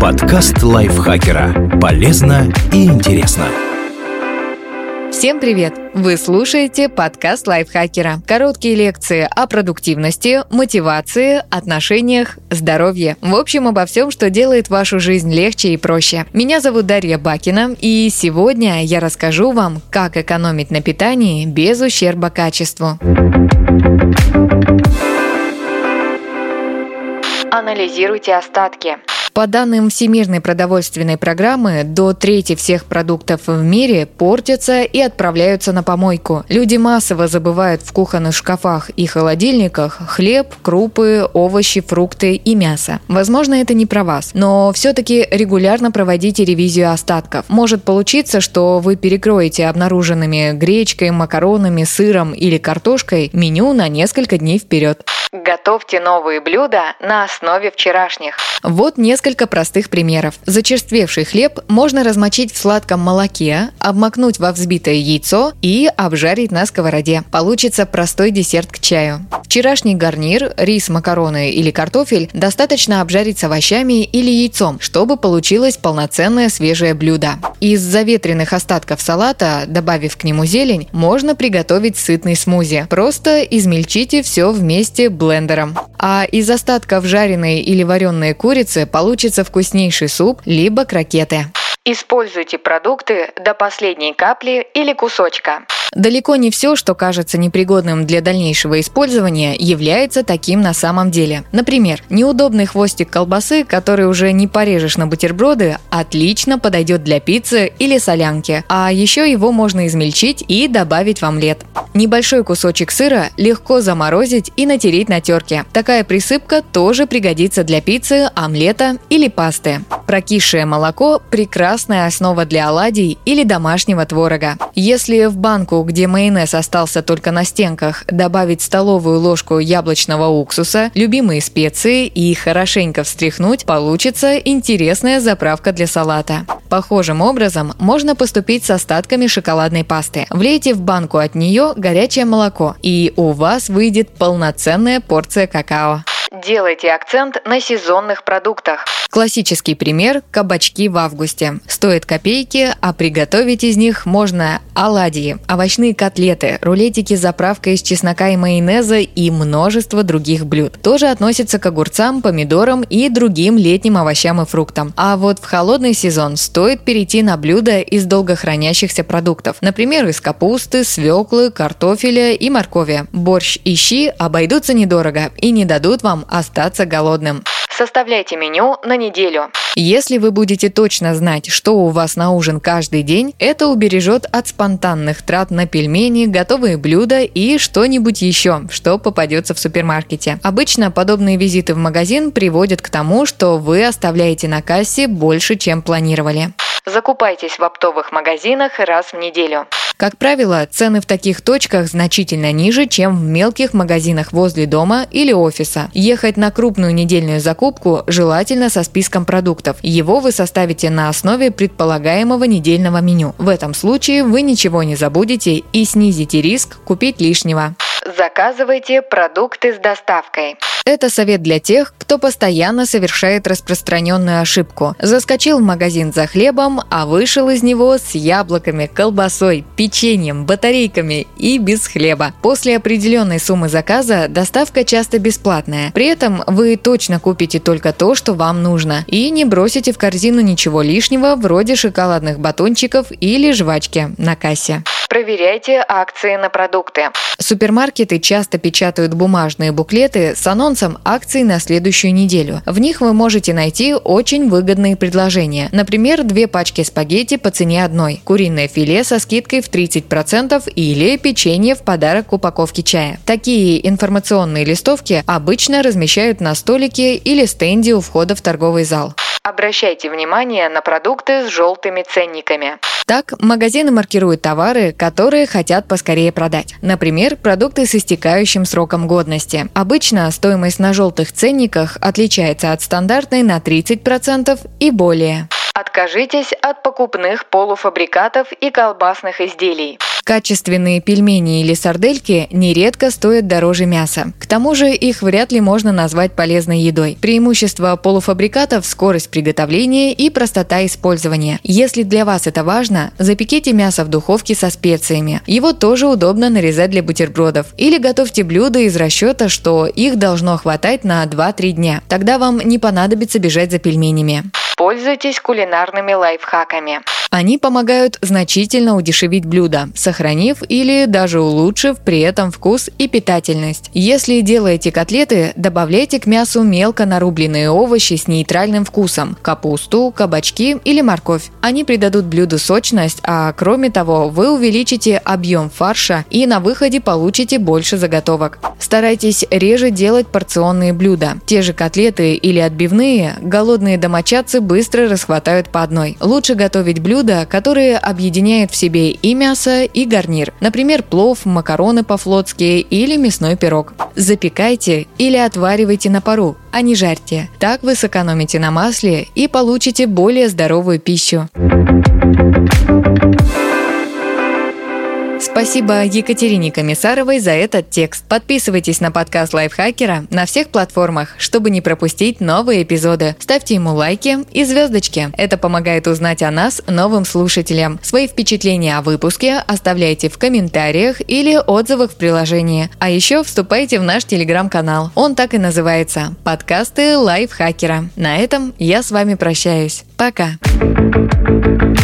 Подкаст лайфхакера. Полезно и интересно. Всем привет! Вы слушаете подкаст лайфхакера. Короткие лекции о продуктивности, мотивации, отношениях, здоровье. В общем, обо всем, что делает вашу жизнь легче и проще. Меня зовут Дарья Бакина, и сегодня я расскажу вам, как экономить на питании без ущерба качеству. Анализируйте остатки. По данным Всемирной продовольственной программы, до трети всех продуктов в мире портятся и отправляются на помойку. Люди массово забывают в кухонных шкафах и холодильниках хлеб, крупы, овощи, фрукты и мясо. Возможно, это не про вас, но все-таки регулярно проводите ревизию остатков. Может получиться, что вы перекроете обнаруженными гречкой, макаронами, сыром или картошкой меню на несколько дней вперед. Готовьте новые блюда на основе вчерашних. Вот несколько простых примеров. Зачерствевший хлеб можно размочить в сладком молоке, обмакнуть во взбитое яйцо и обжарить на сковороде. Получится простой десерт к чаю. Вчерашний гарнир, рис, макароны или картофель достаточно обжарить с овощами или яйцом, чтобы получилось полноценное свежее блюдо. Из заветренных остатков салата, добавив к нему зелень, можно приготовить сытный смузи. Просто измельчите все вместе блендером. А из остатков жареной или вареной курицы получится вкуснейший суп, либо крокеты. Используйте продукты до последней капли или кусочка. Далеко не все, что кажется непригодным для дальнейшего использования, является таким на самом деле. Например, неудобный хвостик колбасы, который уже не порежешь на бутерброды, отлично подойдет для пиццы или солянки, а еще его можно измельчить и добавить в омлет. Небольшой кусочек сыра легко заморозить и натереть на терке. Такая присыпка тоже пригодится для пиццы, омлета или пасты. Прокисшее молоко – прекрасная основа для оладий или домашнего творога. Если в банку, где майонез остался только на стенках, добавить столовую ложку яблочного уксуса, любимые специи и хорошенько встряхнуть, получится интересная заправка для салата. Похожим образом можно поступить с остатками шоколадной пасты. Влейте в банку от нее горячее молоко, и у вас выйдет полноценная порция какао. Делайте акцент на сезонных продуктах. Классический пример – кабачки в августе. Стоят копейки, а приготовить из них можно оладьи, овощные котлеты, рулетики с заправкой из чеснока и майонеза и множество других блюд. Тоже относятся к огурцам, помидорам и другим летним овощам и фруктам. А вот в холодный сезон стоит перейти на блюда из долгохранящихся продуктов. Например, из капусты, свеклы, картофеля и моркови. Борщ и щи обойдутся недорого и не дадут вам остаться голодным. Составляйте меню на неделю. Если вы будете точно знать, что у вас на ужин каждый день, это убережет от спонтанных трат на пельмени, готовые блюда и что-нибудь еще, что попадется в супермаркете. Обычно подобные визиты в магазин приводят к тому, что вы оставляете на кассе больше, чем планировали. Закупайтесь в оптовых магазинах раз в неделю. Как правило, цены в таких точках значительно ниже, чем в мелких магазинах возле дома или офиса. Ехать на крупную недельную закупку желательно со списком продуктов. Его вы составите на основе предполагаемого недельного меню. В этом случае вы ничего не забудете и снизите риск купить лишнего. Заказывайте продукты с доставкой. Это совет для тех, кто постоянно совершает распространенную ошибку. Заскочил в магазин за хлебом, а вышел из него с яблоками, колбасой, печеньем, батарейками и без хлеба. После определенной суммы заказа доставка часто бесплатная. При этом вы точно купите только то, что вам нужно, и не бросите в корзину ничего лишнего, вроде шоколадных батончиков или жвачки на кассе. Проверяйте акции на продукты. Супермаркеты часто печатают бумажные буклеты с анонсом акций на следующую неделю. В них вы можете найти очень выгодные предложения. Например, две пачки спагетти по цене одной, куриное филе со скидкой в 30% или печенье в подарок к упаковке чая. Такие информационные листовки обычно размещают на столике или стенде у входа в торговый зал. Обращайте внимание на продукты с желтыми ценниками. Так, магазины маркируют товары, которые хотят поскорее продать. Например, продукты с истекающим сроком годности. Обычно стоимость на желтых ценниках отличается от стандартной на 30% и более. Откажитесь от покупных полуфабрикатов и колбасных изделий. Качественные пельмени или сардельки нередко стоят дороже мяса. К тому же их вряд ли можно назвать полезной едой. Преимущество полуфабрикатов – скорость приготовления и простота использования. Если для вас это важно, запеките мясо в духовке со специями. Его тоже удобно нарезать для бутербродов. Или готовьте блюда из расчета, что их должно хватать на 2-3 дня. Тогда вам не понадобится бежать за пельменями. Пользуйтесь кулинарными лайфхаками. Они помогают значительно удешевить блюдо, сохранив или даже улучшив при этом вкус и питательность. Если делаете котлеты, добавляйте к мясу мелко нарубленные овощи с нейтральным вкусом – капусту, кабачки или морковь. Они придадут блюду сочность, а кроме того, вы увеличите объем фарша и на выходе получите больше заготовок. Старайтесь реже делать порционные блюда. Те же котлеты или отбивные голодные домочадцы быстро расхватают по одной. Лучше готовить блюда, которые объединяют в себе и мясо, и гарнир. Например, плов, макароны по-флотски или мясной пирог. Запекайте или отваривайте на пару, а не жарьте. Так вы сэкономите на масле и получите более здоровую пищу. Спасибо Екатерине Комиссаровой за этот текст. Подписывайтесь на подкаст Лайфхакера на всех платформах, чтобы не пропустить новые эпизоды. Ставьте ему лайки и звездочки. Это помогает узнать о нас новым слушателям. Свои впечатления о выпуске оставляйте в комментариях или отзывах в приложении. А еще вступайте в наш телеграм-канал. Он так и называется – подкасты Лайфхакера. На этом я с вами прощаюсь. Пока.